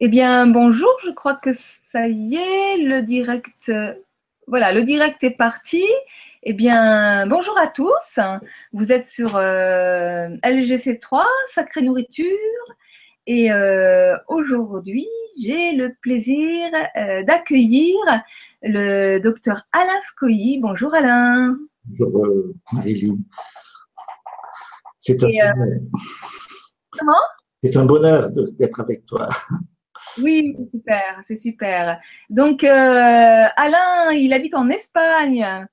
Eh bien, bonjour, je crois que ça y est, le direct, euh, voilà, le direct est parti. Eh bien, bonjour à tous. Vous êtes sur euh, LGC3, Sacrée Nourriture. Et euh, aujourd'hui, j'ai le plaisir d'accueillir le docteur Alain Scoyi. Bonjour Alain. Bonjour Marie-Line. C'est un, C'est un bonheur d'être avec toi. Oui, c'est super, c'est super. Donc, euh, Alain, il habite en Espagne.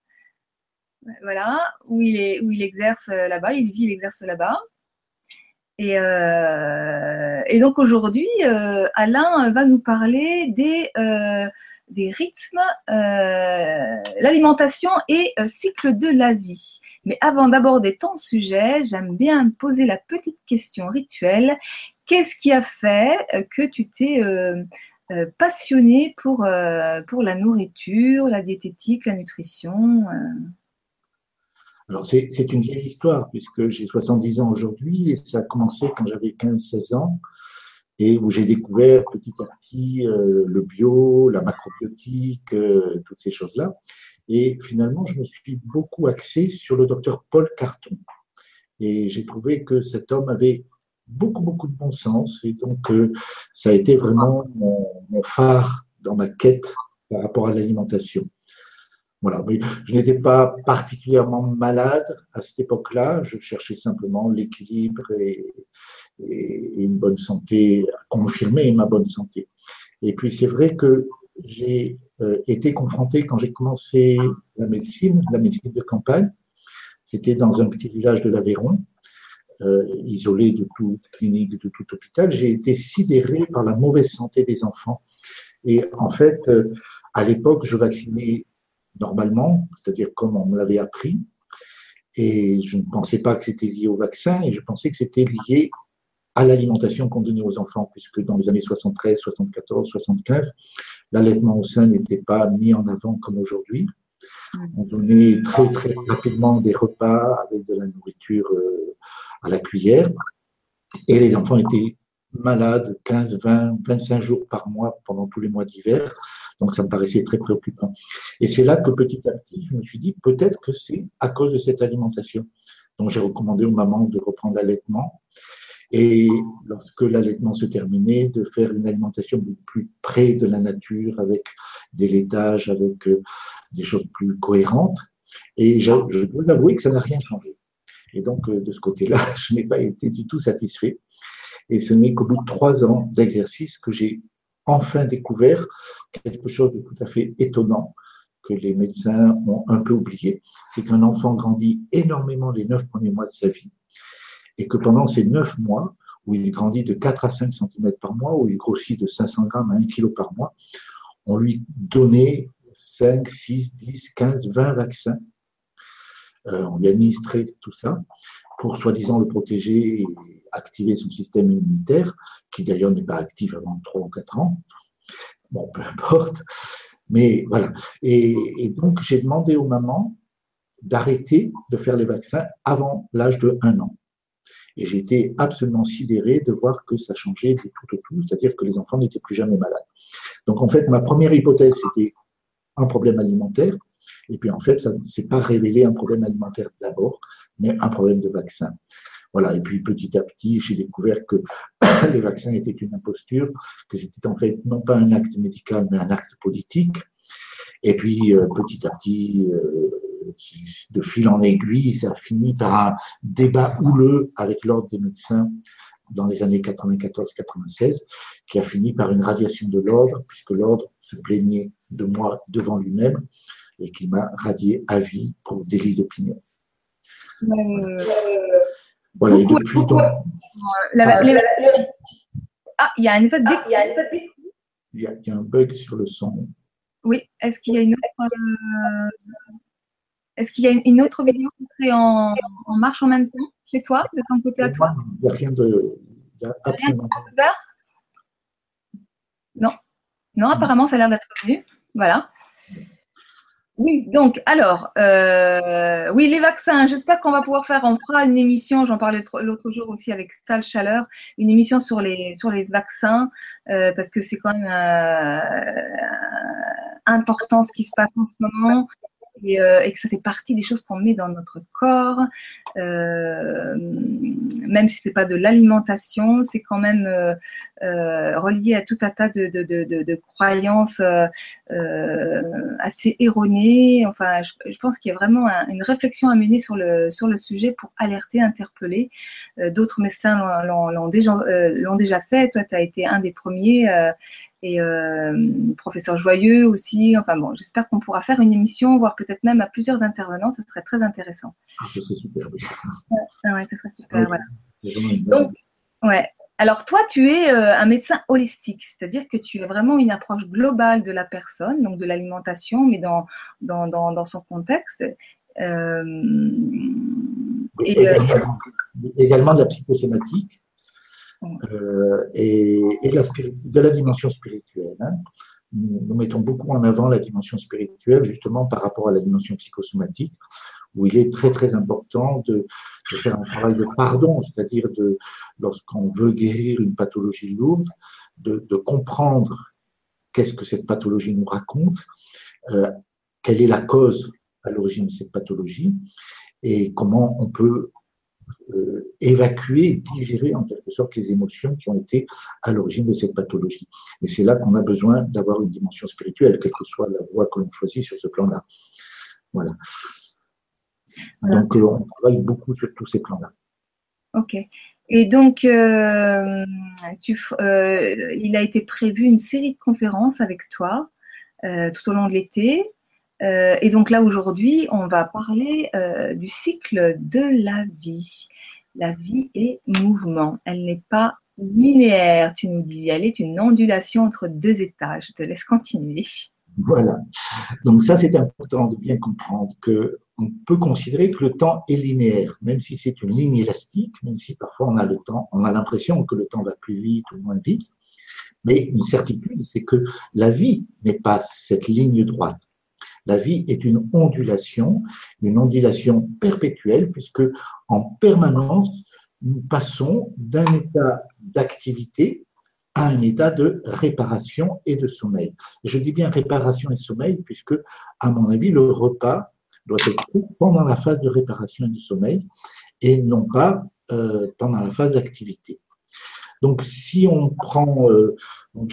Voilà, où il, est, où il exerce là-bas, il vit, il exerce là-bas. Et, euh, donc aujourd'hui, euh, Alain va nous parler des, des rythmes, l'alimentation et cycle de la vie. Mais avant d'aborder ton sujet, j'aime bien poser la petite question rituelle Qu'est-ce qui a fait euh, que tu t'es euh, euh, passionné pour, pour la nourriture, la diététique, la nutrition Alors, c'est une vieille histoire, puisque j'ai 70 ans aujourd'hui et ça a commencé quand j'avais 15-16 ans et où j'ai découvert petit à petit le bio, la macrobiotique, toutes ces choses-là. Et finalement, je me suis beaucoup axé sur le docteur Paul Carton. Et j'ai trouvé que cet homme avait beaucoup, beaucoup de bon sens. Et donc, euh, ça a été vraiment mon, phare dans ma quête par rapport à l'alimentation. Voilà, mais je n'étais pas particulièrement malade à cette époque-là. Je cherchais simplement l'équilibre et, une bonne santé, confirmer ma bonne santé. Et puis c'est vrai que j'ai euh, été confronté quand j'ai commencé la médecine, la médecine de campagne. C'était dans un petit village de l'Aveyron. Euh, isolé de toute clinique, de tout hôpital, j'ai été sidéré par la mauvaise santé des enfants. Et en fait, euh, à l'époque, je vaccinais normalement, c'est-à-dire comme on me l'avait appris, et je ne pensais pas que c'était lié au vaccin, et je pensais que c'était lié à l'alimentation qu'on donnait aux enfants, puisque dans les années 73, 74, 75, l'allaitement au sein n'était pas mis en avant comme aujourd'hui. On donnait très très rapidement des repas avec de la nourriture euh, à la cuillère. Et les enfants étaient malades 15, 20, 25 jours par mois pendant tous les mois d'hiver. Donc ça me paraissait très préoccupant. Et c'est là que petit à petit, je me suis dit, peut-être que c'est à cause de cette alimentation. Donc j'ai recommandé aux mamans de reprendre l'allaitement. Et lorsque l'allaitement se terminait, de faire une alimentation plus près de la nature, avec des laitages, avec euh, des choses plus cohérentes. Et je, je dois avouer que ça n'a rien changé. Et donc, euh, de ce côté-là, je n'ai pas été du tout satisfait. Et ce n'est qu'au bout de trois ans d'exercice que j'ai enfin découvert quelque chose de tout à fait étonnant que les médecins ont un peu oublié. C'est qu'un enfant grandit énormément les neuf premiers mois de sa vie. Et que pendant ces neuf mois, où il grandit de 4 à 5 cm par mois, où il grossit de 500 grammes à 1 kg par mois, on lui donnait 5, 6, 10, 15, 20 vaccins euh, on lui a administré tout ça pour soi-disant le protéger et activer son système immunitaire, qui d'ailleurs n'est pas actif avant 3 ou 4 ans. Bon, peu importe. Mais voilà. Et, donc, j'ai demandé aux mamans d'arrêter de faire les vaccins avant l'âge de 1 an. Et j'ai été absolument sidéré de voir que ça changeait du tout au tout, c'est-à-dire que les enfants n'étaient plus jamais malades. Donc, en fait, ma première hypothèse, c'était un problème alimentaire. Et puis en fait, ça ne s'est pas révélé un problème alimentaire d'abord, mais un problème de vaccin. Voilà. Et puis petit à petit, j'ai découvert que les vaccins étaient une imposture, que c'était en fait non pas un acte médical, mais un acte politique. Et puis euh, petit à petit, euh, de fil en aiguille, ça a fini par un débat houleux avec l'ordre des médecins dans les années 94-96, qui a fini par une radiation de l'ordre, puisque l'ordre se plaignait de moi devant lui-même et qui m'a radié à vie pour délit d'opinion. voilà, et depuis donc. Ah, il y a un effet ah, il, y a, un bug sur le son. Oui, est-ce qu'il y a une autre. Euh, est-ce qu'il y a une autre vidéo qui est en, en, marche en même temps chez toi, de ton côté à toi? Il n'y a rien de. Il y a absolument rien Non. Non, apparemment, ça a l'air d'être venu. Voilà. Oui, donc, alors, euh, oui, les vaccins, j'espère qu'on va pouvoir faire, on fera une émission, j'en parlais l'autre jour aussi avec Tal Chaleur, une émission sur les, sur les vaccins, euh, parce que c'est quand même euh, important ce qui se passe en ce moment. Euh, et, que ça fait partie des choses qu'on met dans notre corps, euh, même si c'est pas de l'alimentation, c'est quand même euh, relié à tout un tas de, croyances assez erronées. Enfin, je, pense qu'il y a vraiment une réflexion à mener sur le sujet pour alerter, interpeller. D'autres médecins l'ont déjà déjà fait. Toi, tu as été un des premiers et euh, professeur Joyeux aussi. Enfin bon, j'espère qu'on pourra faire une émission, voire peut-être même à plusieurs intervenants. Ce serait très intéressant. Ah, ce serait super, oui. Ouais, ce serait super, voilà. Donc, ouais. Alors toi, tu es euh, un médecin holistique, c'est-à-dire que tu as vraiment une approche globale de la personne, donc de l'alimentation, mais dans, dans, dans, dans, son contexte. Euh, et, euh, également de la psychosomatique euh, et, de, la dimension spirituelle. Hein. Nous, mettons beaucoup en avant la dimension spirituelle, justement par rapport à la dimension psychosomatique, où il est très très important de, faire un travail de pardon, c'est-à-dire de lorsqu'on veut guérir une pathologie lourde, de, de comprendre qu'est-ce que cette pathologie nous raconte, euh, quelle est la cause à l'origine de cette pathologie et comment on peut euh, évacuer, digérer en quelque sorte les émotions qui ont été à l'origine de cette pathologie. Et c'est là qu'on a besoin d'avoir une dimension spirituelle, quelle que soit la voie que l'on choisit sur ce plan-là. Voilà. Donc, euh, on travaille beaucoup sur tous ces plans-là. Ok. Et donc, euh, tu, il a été prévu une série de conférences avec toi tout au long de l'été. Euh, et donc là, aujourd'hui, on va parler euh, du cycle de la vie. La vie est mouvement. Elle n'est pas linéaire, tu nous dis. Elle est une ondulation entre deux étages. Je te laisse continuer. Voilà. Donc ça, c'est important de bien comprendre que on peut considérer que le temps est linéaire, même si c'est une ligne élastique, même si parfois on a le temps, on a l'impression que le temps va plus vite ou moins vite. Mais une certitude, c'est que la vie n'est pas cette ligne droite. La vie est une ondulation, une ondulation perpétuelle, puisque en permanence, nous passons d'un état d'activité à un état de réparation et de sommeil. Je dis bien réparation et sommeil, puisque, à mon avis, le repas doit être pendant la phase de réparation et de sommeil, et non pas euh, pendant la phase d'activité. Donc, si on prend, euh,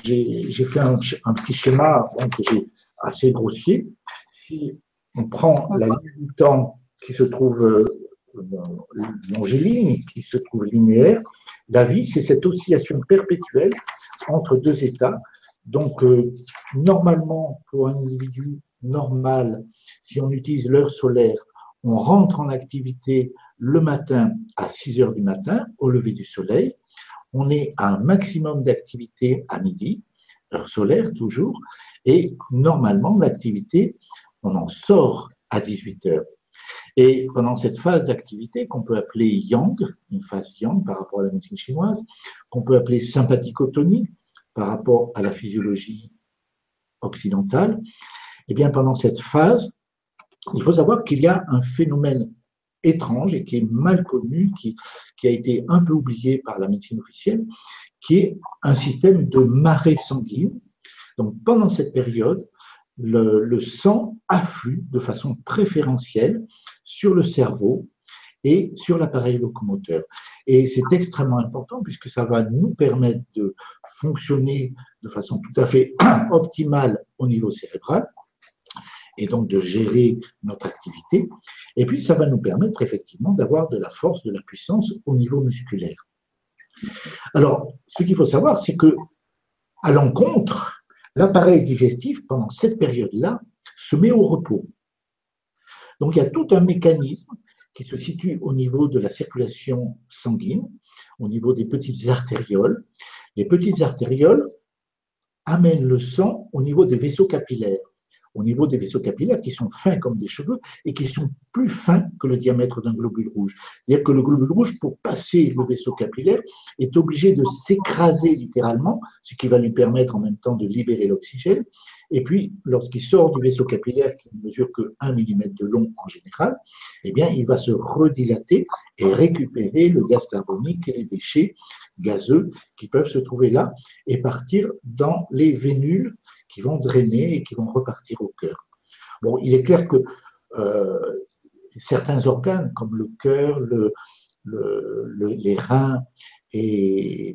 j'ai fait un, petit schéma que j'ai assez grossier. Si on prend la ligne du temps qui se trouve euh, longiligne, qui se trouve linéaire, la vie, c'est cette oscillation perpétuelle entre deux états. Donc, euh, normalement, pour un individu normal, si on utilise l'heure solaire, on rentre en activité le matin à 6 heures du matin, au lever du soleil. On est à un maximum d'activité à midi, heure solaire toujours, et normalement, l'activité, on en sort à 18 heures. Et pendant cette phase d'activité qu'on peut appeler yang, une phase yang par rapport à la médecine chinoise, qu'on peut appeler sympathicotonie par rapport à la physiologie occidentale, eh bien pendant cette phase, il faut savoir qu'il y a un phénomène étrange et qui est mal connu, qui, qui a été un peu oublié par la médecine officielle, qui est un système de marée sanguine donc pendant cette période, le, sang afflue de façon préférentielle sur le cerveau et sur l'appareil locomoteur. Et c'est extrêmement important puisque ça va nous permettre de fonctionner de façon tout à fait optimale au niveau cérébral et donc de gérer notre activité. Et puis, ça va nous permettre effectivement d'avoir de la force, de la puissance au niveau musculaire. Alors, ce qu'il faut savoir, c'est que à l'encontre l'appareil digestif, pendant cette période-là, se met au repos. Donc il y a tout un mécanisme qui se situe au niveau de la circulation sanguine, au niveau des petites artérioles. Les petites artérioles amènent le sang au niveau des vaisseaux capillaires au niveau des vaisseaux capillaires qui sont fins comme des cheveux et qui sont plus fins que le diamètre d'un globule rouge. C'est-à-dire que le globule rouge, pour passer le vaisseau capillaire, est obligé de s'écraser littéralement, ce qui va lui permettre en même temps de libérer l'oxygène. Et puis, lorsqu'il sort du vaisseau capillaire qui ne mesure que 1 mm de long en général, eh bien, il va se redilater et récupérer le gaz carbonique et les déchets gazeux qui peuvent se trouver là et partir dans les vénules qui vont drainer et qui vont repartir au cœur. Bon, il est clair que euh, certains organes comme le cœur, le, les reins et,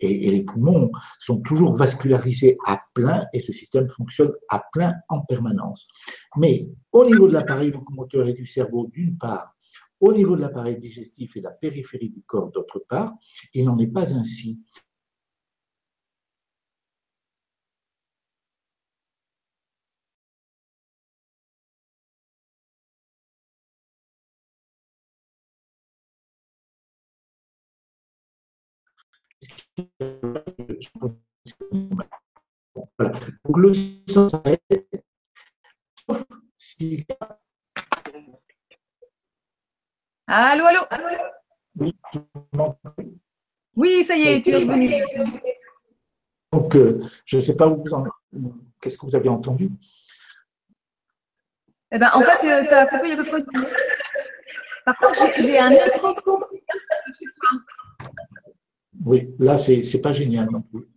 et, les poumons sont toujours vascularisés à plein et ce système fonctionne à plein en permanence. Mais au niveau de l'appareil locomoteur et du cerveau, d'une part, au niveau de l'appareil digestif et de la périphérie du corps, d'autre part, il n'en est pas ainsi. Voilà. Donc le sang s'arrête, sauf s'il y a. Allô, allô, Oui, oui, ça y est, tu es revenu. Donc, euh, je ne sais pas où vous en Qu'est-ce que vous avez entendu? Eh ben, en fait, euh, ça a coupé il y a peu près. Par contre, j'ai un écho. Oui, là, c'est n'est pas génial non plus.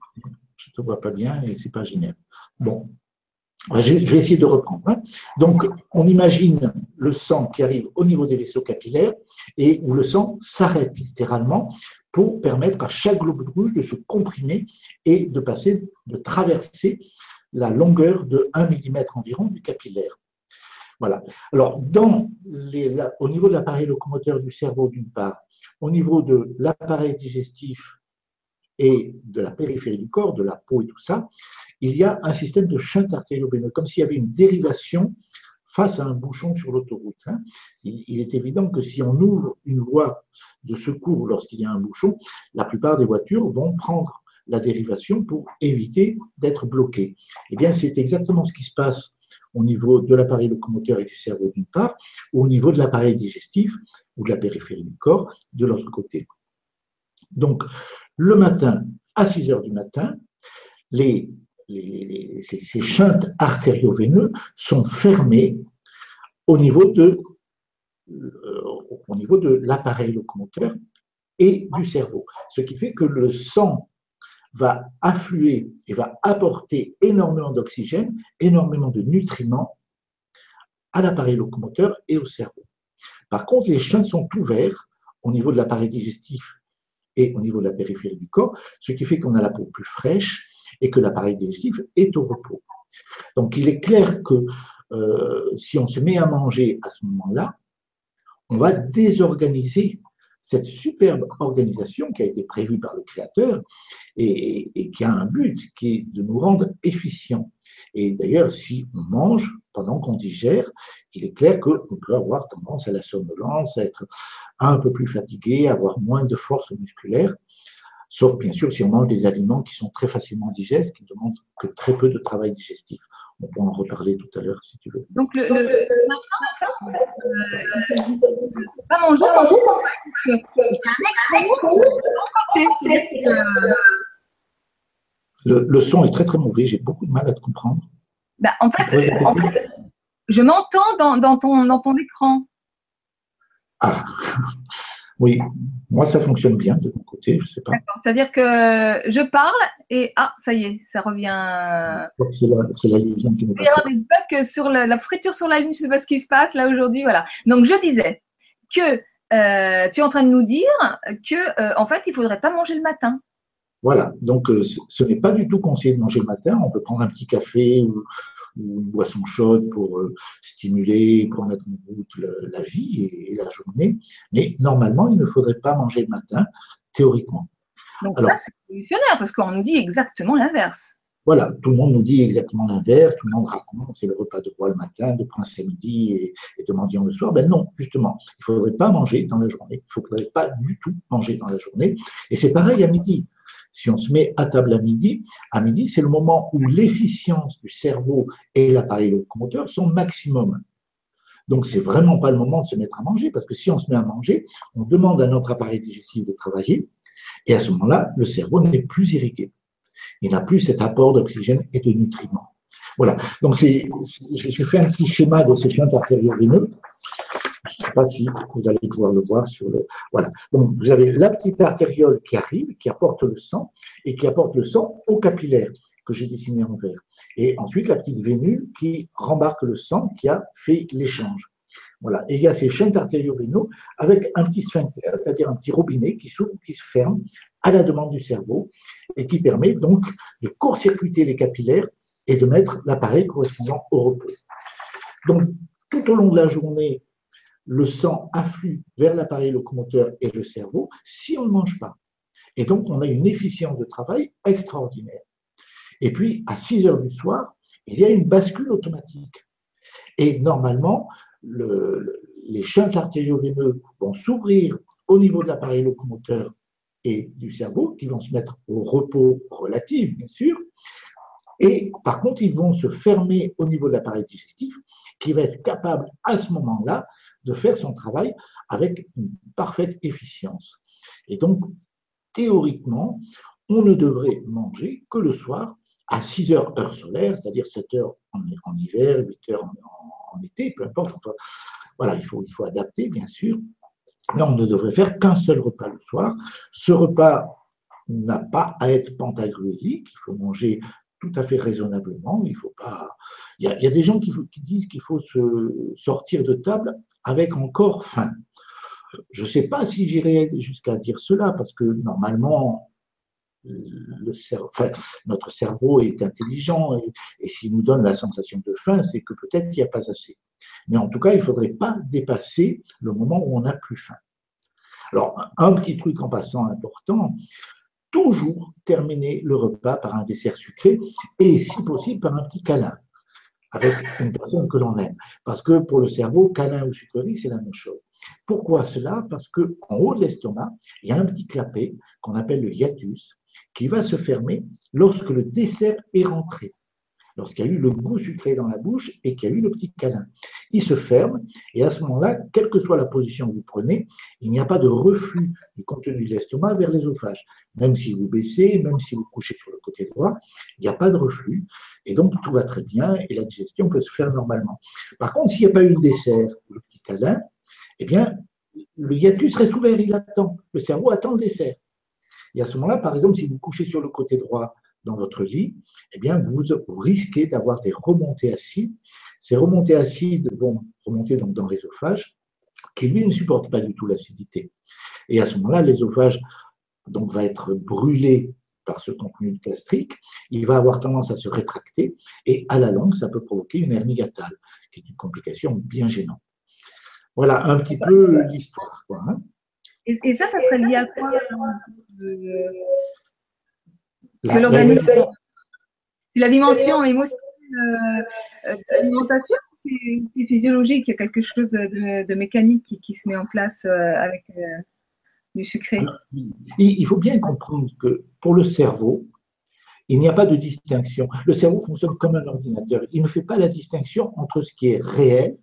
Je ne te vois pas bien et c'est pas génial. Bon, je vais essayer de reprendre. Hein. Donc, on imagine le sang qui arrive au niveau des vaisseaux capillaires et où le sang s'arrête littéralement pour permettre à chaque globe rouge de se comprimer et de passer, de traverser la longueur de 1 mm environ du capillaire. Voilà. Alors, dans les, au niveau de l'appareil locomoteur du cerveau, d'une part, au niveau de l'appareil digestif et de la périphérie du corps, de la peau et tout ça, il y a un système de shunt artério-veineux, comme s'il y avait une dérivation face à un bouchon sur l'autoroute. Hein. Il est évident que si on ouvre une voie de secours lorsqu'il y a un bouchon, la plupart des voitures vont prendre la dérivation pour éviter d'être bloquées. Eh bien, c'est exactement ce qui se passe au niveau de l'appareil locomoteur et du cerveau d'une part, ou au niveau de l'appareil digestif ou de la périphérie du corps de l'autre côté. Donc, le matin, à 6 heures du matin, les, ces shunts artério-veineux sont fermés au niveau de, euh, au niveau de l'appareil locomoteur et du cerveau. Ce qui fait que le sang va affluer et va apporter énormément d'oxygène, énormément de nutriments à l'appareil locomoteur et au cerveau. Par contre, les shunts sont ouverts au niveau de l'appareil digestif et au niveau de la périphérie du corps, ce qui fait qu'on a la peau plus fraîche et que l'appareil digestif est au repos. Donc il est clair que euh, si on se met à manger à ce moment-là, on va désorganiser cette superbe organisation qui a été prévue par le Créateur et, et, qui a un but qui est de nous rendre efficients. Et d'ailleurs, si on mange pendant qu'on digère, il est clair qu'on peut avoir tendance à la somnolence, à être un peu plus fatigué, à avoir moins de force musculaire, sauf bien sûr si on mange des aliments qui sont très facilement digestes, qui ne demandent que très peu de travail digestif. On pourra en reparler tout à l'heure si tu veux. Donc le, le, pas manger, le, le son est très très mauvais, j'ai beaucoup de mal à te comprendre. Bah, en, fait, je m'entends dans, dans, ton, dans ton écran. Ah, oui, moi ça fonctionne bien de mon côté, je sais pas. C'est-à-dire que je parle et ah, ça y est, ça revient. C'est la, la qui n'est pas. Il y a des bugs sur la, friture sur la ligne, je ne sais pas ce qui se passe là aujourd'hui, voilà. Donc je disais que euh, tu es en train de nous dire que euh, en fait il faudrait pas manger le matin. Voilà, donc euh, ce n'est pas du tout conseillé de manger le matin. On peut prendre un petit café ou, une boisson chaude pour euh, stimuler, pour mettre en route la vie et, la journée. Mais normalement, il ne faudrait pas manger le matin, théoriquement. Donc ça, c'est révolutionnaire parce qu'on nous dit exactement l'inverse. Voilà, tout le monde nous dit exactement l'inverse, tout le monde raconte, c'est le repas de roi le matin, de prince à midi et, de mendiant le soir. Ben non, justement, il ne faudrait pas manger dans la journée, il ne faudrait pas du tout manger dans la journée. Et c'est pareil à midi. Si on se met à table à midi, à midi, c'est le moment où l'efficience du cerveau et l'appareil locomoteur sont maximum. Donc, c'est vraiment pas le moment de se mettre à manger, parce que si on se met à manger, on demande à notre appareil digestif de travailler, et à ce moment-là, le cerveau n'est plus irrigué. Il n'a plus cet apport d'oxygène et de nutriments. Voilà. Donc, j'ai fait un petit schéma de ces chantes artério-veineux. Pas si vous allez pouvoir le voir sur le. Voilà. Donc, vous avez la petite artériole qui arrive, qui apporte le sang et qui apporte le sang au capillaire que j'ai dessiné en vert. Et ensuite, la petite vénule qui rembarque le sang qui a fait l'échange. Voilà. Et il y a ces chaînes artério-veineux avec un petit sphincter, c'est-à-dire un petit robinet qui s'ouvre, qui se ferme à la demande du cerveau et qui permet donc de court-circuiter les capillaires et de mettre l'appareil correspondant au repos. Donc, tout au long de la journée, le sang afflue vers l'appareil locomoteur et le cerveau si on ne mange pas. Et donc, on a une efficience de travail extraordinaire. Et puis, à 6 heures du soir, il y a une bascule automatique. Et normalement, les chants artério-veineux vont s'ouvrir au niveau de l'appareil locomoteur et du cerveau, qui vont se mettre au repos relatif, bien sûr. Et par contre, ils vont se fermer au niveau de l'appareil digestif, qui va être capable à ce moment-là de faire son travail avec une parfaite efficience. Et donc, théoriquement, on ne devrait manger que le soir à 6 heures heure solaire, c'est-à-dire 7 heures en, hiver, 8 heures en, été, peu importe. voilà, il faut, il faut adapter, bien sûr. Mais on ne devrait faire qu'un seul repas le soir. Ce repas n'a pas à être pantagruélique, il faut manger tout à fait raisonnablement. Il faut pas. Il y a, des gens qui, disent qu'il faut se sortir de table avec encore faim. Je ne sais pas si j'irai jusqu'à dire cela, parce que normalement, notre cerveau est intelligent et s'il nous donne la sensation de faim, c'est que peut-être il n'y a pas assez. Mais en tout cas, il ne faudrait pas dépasser le moment où on n'a plus faim. Alors, un petit truc en passant important, toujours terminer le repas par un dessert sucré et, si possible, par un petit câlin avec une personne que l'on aime. Parce que pour le cerveau, câlin ou sucrerie, c'est la même chose. Pourquoi cela? Parce qu'en haut de l'estomac, il y a un petit clapet qu'on appelle le hiatus qui va se fermer lorsque le dessert est rentré lorsqu'il y a eu le goût sucré dans la bouche et qu'il y a eu le petit câlin. Il se ferme et à ce moment-là, quelle que soit la position que vous prenez, il n'y a pas de reflux du contenu de l'estomac vers l'ésophage. Même si vous baissez, même si vous couchez sur le côté droit, il n'y a pas de reflux et donc tout va très bien et la digestion peut se faire normalement. Par contre, s'il n'y a pas eu le dessert, le petit câlin, eh bien, le hiatus reste ouvert, il attend. Le cerveau attend le dessert. Et à ce moment-là, par exemple, si vous couchez sur le côté droit, dans votre vie, eh bien, vous, risquez d'avoir des remontées acides. Ces remontées acides vont remonter dans l'ésophage, qui lui ne supporte pas du tout l'acidité. Et à ce moment-là, l'ésophage donc va être brûlé par ce contenu gastrique, il va avoir tendance à se rétracter et à la longue, ça peut provoquer une hernie gatale, qui est une complication bien gênante. Voilà un petit peu l'histoire. Hein. et, ça, ça serait lié à quoi euh, l'organisme. La dimension émotionnelle euh, de l'alimentation, c'est physiologique, il y a quelque chose de, mécanique qui, se met en place euh, avec euh, du sucré? Il faut bien comprendre que pour le cerveau, il n'y a pas de distinction. Le cerveau fonctionne comme un ordinateur. Il ne fait pas la distinction entre ce qui est réel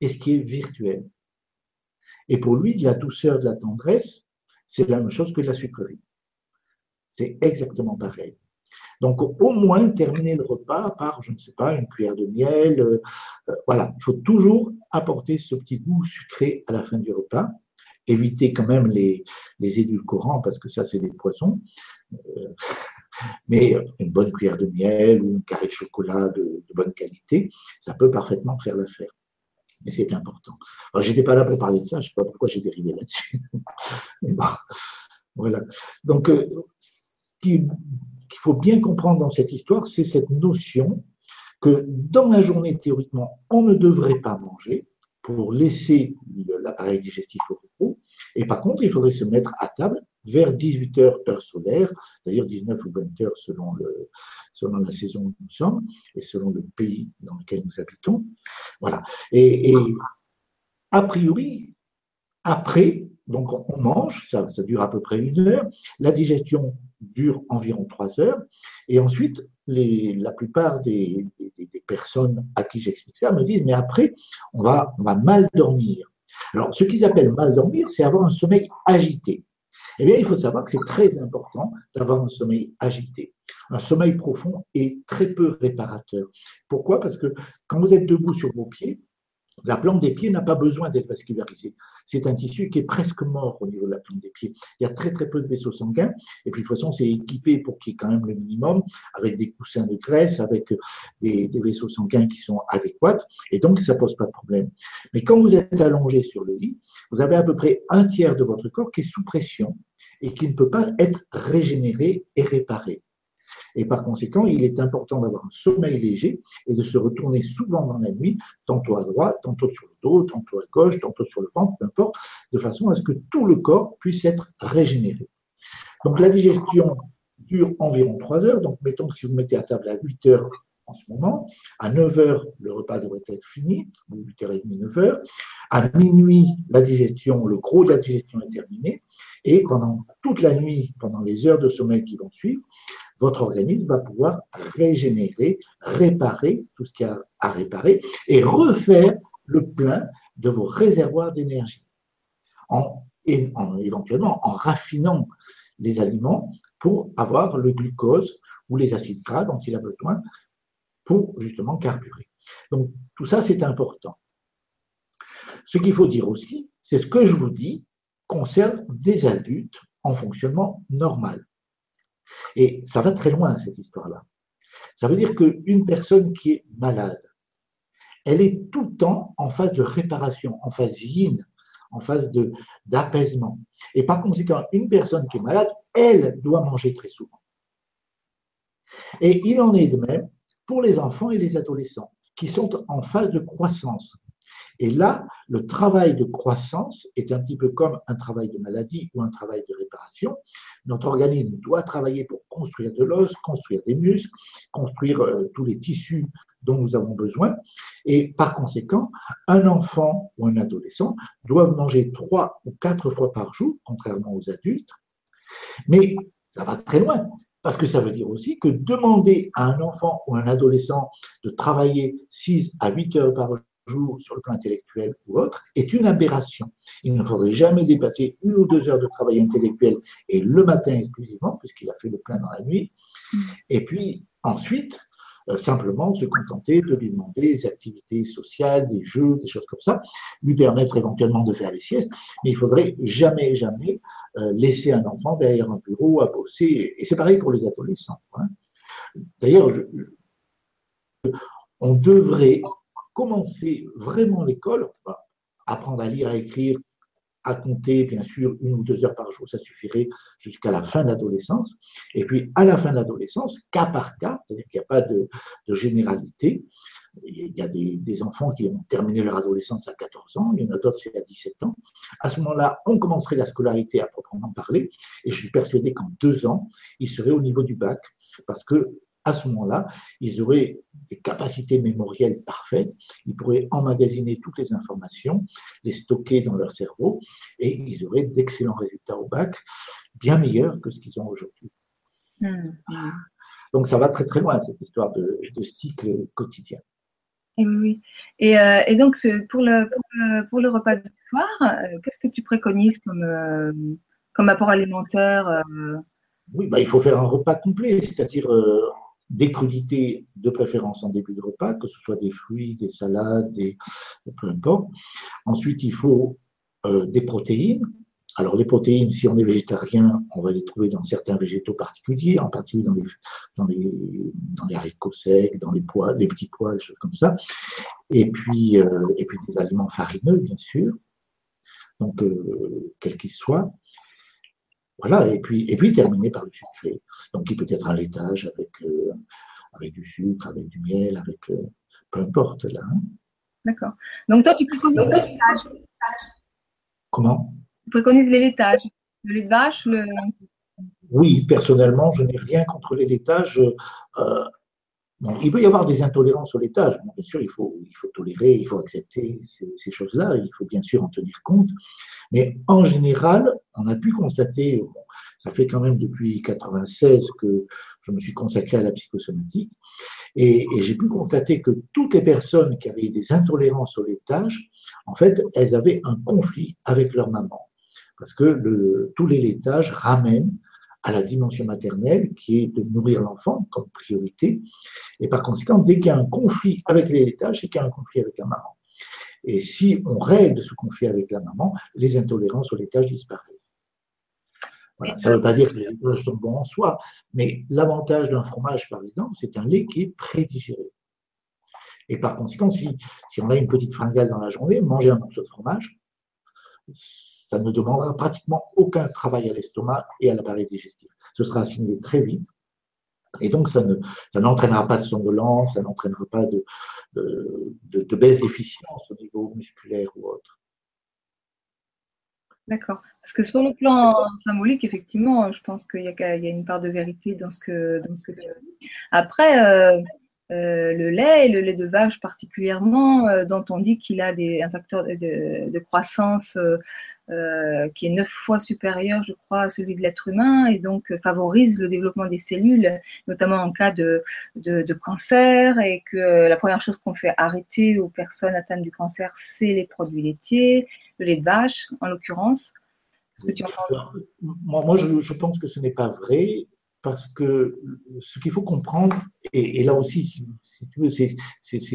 et ce qui est virtuel. Et pour lui, de la douceur, de la tendresse, c'est la même chose que de la sucrerie. C'est exactement pareil. Donc, au moins terminer le repas par, je ne sais pas, une cuillère de miel. Euh, euh, voilà, il faut toujours apporter ce petit goût sucré à la fin du repas. Éviter quand même les, les édulcorants parce que ça, c'est des poisons. Euh, mais une bonne cuillère de miel ou une carré de chocolat de, bonne qualité, ça peut parfaitement faire l'affaire. Mais c'est important. Alors, j'étais pas là pour parler de ça, je ne sais pas pourquoi j'ai dérivé là-dessus. mais bon, voilà. Donc, qu'il faut bien comprendre dans cette histoire, c'est cette notion que dans la journée, théoriquement, on ne devrait pas manger pour laisser l'appareil digestif au repos. Et par contre, il faudrait se mettre à table vers 18 heures heure solaire, c'est-à-dire 19 ou 20 heures selon, le, selon la saison où nous sommes et selon le pays dans lequel nous habitons. Voilà. Et a priori, après, donc on mange, ça, ça, dure à peu près une heure. La digestion dure environ trois heures. Et ensuite, la plupart des, personnes à qui j'explique ça me disent, mais après, on va, on va mal dormir. Alors, ce qu'ils appellent mal dormir, c'est avoir un sommeil agité. Eh bien, il faut savoir que c'est très important d'avoir un sommeil agité. un sommeil profond est très peu réparateur. Pourquoi? Parce que quand vous êtes debout sur vos pieds, la plante des pieds n'a pas besoin d'être vascularisée. C'est un tissu qui est presque mort au niveau de la plante des pieds. Il y a très très peu de vaisseaux sanguins. Et puis de toute façon, c'est équipé pour qu'il y ait quand même le minimum, avec des coussins de graisse, avec des, vaisseaux sanguins qui sont adéquats. Et donc, ça pose pas de problème. Mais quand vous êtes allongé sur le lit, vous avez à peu près un tiers de votre corps qui est sous pression et qui ne peut pas être régénéré et réparé. Et par conséquent, il est important d'avoir un sommeil léger et de se retourner souvent dans la nuit, tantôt à droite, tantôt sur le dos, tantôt à gauche, tantôt sur le ventre, peu importe, de façon à ce que tout le corps puisse être régénéré. Donc la digestion dure environ 3 heures. Donc mettons que si vous mettez à table à 8 heures en ce moment, à 9 heures, le repas devrait être fini, 8h30, 9 heures. À minuit, la digestion, le gros de la digestion est terminé. Et pendant toute la nuit, pendant les heures de sommeil qui vont suivre, votre organisme va pouvoir régénérer, réparer tout ce qu'il y a à réparer et refaire le plein de vos réservoirs d'énergie. Et en, éventuellement en raffinant les aliments pour avoir le glucose ou les acides gras dont il a besoin pour justement carburer. Donc tout ça, c'est important. Ce qu'il faut dire aussi, c'est ce que je vous dis concerne des adultes en fonctionnement normal. Et ça va très loin, cette histoire-là. Ça veut dire qu'une personne qui est malade, elle est tout le temps en phase de réparation, en phase yin, en phase d'apaisement. Et par conséquent, une personne qui est malade, elle doit manger très souvent. Et il en est de même pour les enfants et les adolescents qui sont en phase de croissance. Et là, le travail de croissance est un petit peu comme un travail de maladie ou un travail de réparation. Notre organisme doit travailler pour construire de l'os, construire des muscles, construire euh, tous les tissus dont nous avons besoin. Et par conséquent, un enfant ou un adolescent doivent manger trois ou quatre fois par jour, contrairement aux adultes. Mais ça va très loin. Parce que ça veut dire aussi que demander à un enfant ou un adolescent de travailler 6 à 8 heures par jour sur le plan intellectuel ou autre est une aberration. Il ne faudrait jamais dépasser une ou deux heures de travail intellectuel et le matin exclusivement, puisqu'il a fait le plein dans la nuit. Et puis ensuite, euh, simplement se contenter de lui demander des activités sociales, des jeux, des choses comme ça, lui permettre éventuellement de faire les siestes, mais il faudrait jamais, jamais euh, laisser un enfant derrière un bureau à bosser. Et c'est pareil pour les adolescents. Hein. D'ailleurs, on devrait commencer vraiment l'école, apprendre à lire, à écrire, à compter, bien sûr, une ou deux heures par jour, ça suffirait jusqu'à la fin de l'adolescence. Et puis, à la fin de l'adolescence, cas par cas, c'est-à-dire qu'il n'y a pas de, généralité. Il y a des, des, enfants qui ont terminé leur adolescence à 14 ans, il y en a d'autres, c'est à 17 ans. À ce moment-là, on commencerait la scolarité à proprement parler, et je suis persuadé qu'en deux ans, ils seraient au niveau du bac, parce que à ce moment-là, ils auraient des capacités mémorielles parfaites, ils pourraient emmagasiner toutes les informations, les stocker dans leur cerveau, et ils auraient d'excellents résultats au bac, bien meilleurs que ce qu'ils ont aujourd'hui. Mmh, mmh. Donc ça va très très loin, cette histoire de, cycle quotidien. Et oui, Et, euh, et donc pour le, pour le, repas du soir, euh, qu'est-ce que tu préconises comme, euh, comme apport alimentaire Oui, bah, il faut faire un repas complet, c'est-à-dire des crudités de préférence en début de repas, que ce soit des fruits, des salades, des, peu importe. Ensuite, il faut euh, des protéines. Alors les protéines, si on est végétarien, on va les trouver dans certains végétaux particuliers, en particulier dans les, dans les, dans les haricots secs, dans les pois, les petits pois, des choses comme ça. Et puis, euh, et puis des aliments farineux, bien sûr, donc euh, quels qu'ils soient. Voilà, et puis, et puis terminer par le sucré. Donc, il peut être un laitage avec, euh, avec du sucre, avec du miel, avec euh, peu importe là. Hein. D'accord. Donc, toi, tu préconises les laitages. Comment? Tu préconises les laitages. Le lait de vache, le. Oui, personnellement, je n'ai rien contre les laitages. Euh, il peut y avoir des intolérances au laitage. bien sûr, il faut, tolérer, il faut accepter ces, choses-là, il faut bien sûr en tenir compte. Mais en général, on a pu constater, ça fait quand même depuis 96 que je me suis consacré à la psychosomatique, et, j'ai pu constater que toutes les personnes qui avaient des intolérances au laitage, en fait, elles avaient un conflit avec leur maman. Parce que tous les laitages ramènent à la dimension maternelle qui est de nourrir l'enfant comme priorité. Et par conséquent, dès qu'il y a un conflit avec les laitages, c'est qu'il y a un conflit avec la maman. Et si on règle ce conflit avec la maman, les intolérances au laitage disparaissent. Ça ne veut pas dire que les laitages sont bons en soi, mais l'avantage d'un fromage, par exemple, c'est un lait qui est prédigéré. Et par conséquent, si, si on a une petite fringale dans la journée, manger un morceau de fromage, ça ne demandera pratiquement aucun travail à l'estomac et à l'appareil digestif. Ce sera assimilé très vite. Et donc, ça, ne, ça n'entraînera pas de somnolence, ça n'entraînera pas de, de, de, baisse d'efficience au niveau musculaire ou autre. D'accord. Parce que sur le plan symbolique, effectivement, je pense qu'il y, a, une part de vérité dans ce que, dans ce tu as dit. Après, euh, euh, le lait et le lait de vache particulièrement, euh, dont on dit qu'il a des, un facteur de, croissance euh, qui est neuf fois supérieur, je crois, à celui de l'être humain et donc favorise le développement des cellules, notamment en cas de, de, cancer et que la première chose qu'on fait arrêter aux personnes atteintes du cancer, c'est les produits laitiers, le lait de vache en l'occurrence. moi, moi je, je, pense que ce n'est pas vrai parce que ce qu'il faut comprendre, et, là aussi, si, tu veux, c'est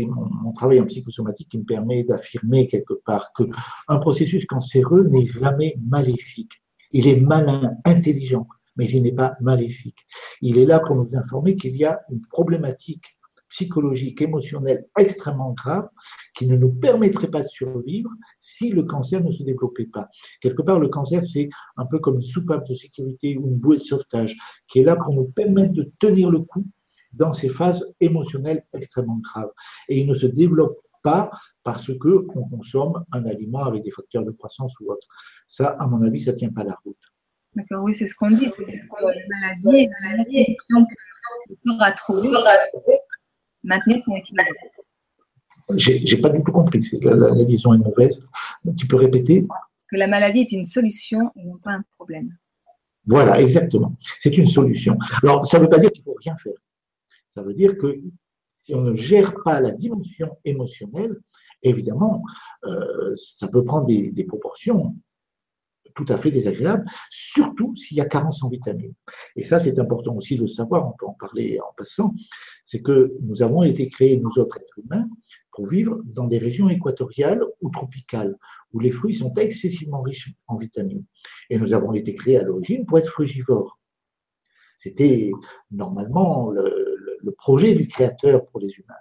mon, travail en psychosomatique qui me permet d'affirmer quelque part que un processus cancéreux n'est jamais maléfique. Il est malin, intelligent, mais il n'est pas maléfique. Il est là pour nous informer qu'il y a une problématique psychologique, émotionnelle extrêmement grave qui ne nous permettrait pas de survivre si le cancer ne se développait pas. Quelque part, le cancer, c'est un peu comme une soupape de sécurité ou une bouée de sauvetage qui est là pour nous permettre de tenir le coup dans ces phases émotionnelles extrêmement graves. Et il ne se développe pas parce que on consomme un aliment avec des facteurs de croissance ou autre. Ça, à mon avis, ça tient pas la route. D'accord, oui, c'est ce qu'on dit. C'est une maladie, une maladie, donc le corps a trouvé maintenir son équilibre. J'ai pas du tout compris. La, la, la, vision est mauvaise. Tu peux répéter? Que la maladie est une solution et non pas un problème. Voilà, exactement. C'est une solution. Alors, ça ne veut pas dire qu'il faut rien faire. Ça veut dire que si on ne gère pas la dimension émotionnelle, évidemment, euh, ça peut prendre des, des proportions tout à fait désagréable, surtout s'il y a carence en vitamines. Et ça, c'est important aussi de le savoir, on peut en parler en passant, c'est que nous avons été créés, nous autres êtres humains, pour vivre dans des régions équatoriales ou tropicales, où les fruits sont excessivement riches en vitamines. Et nous avons été créés à l'origine pour être frugivores. C'était normalement le, projet du Créateur pour les humains.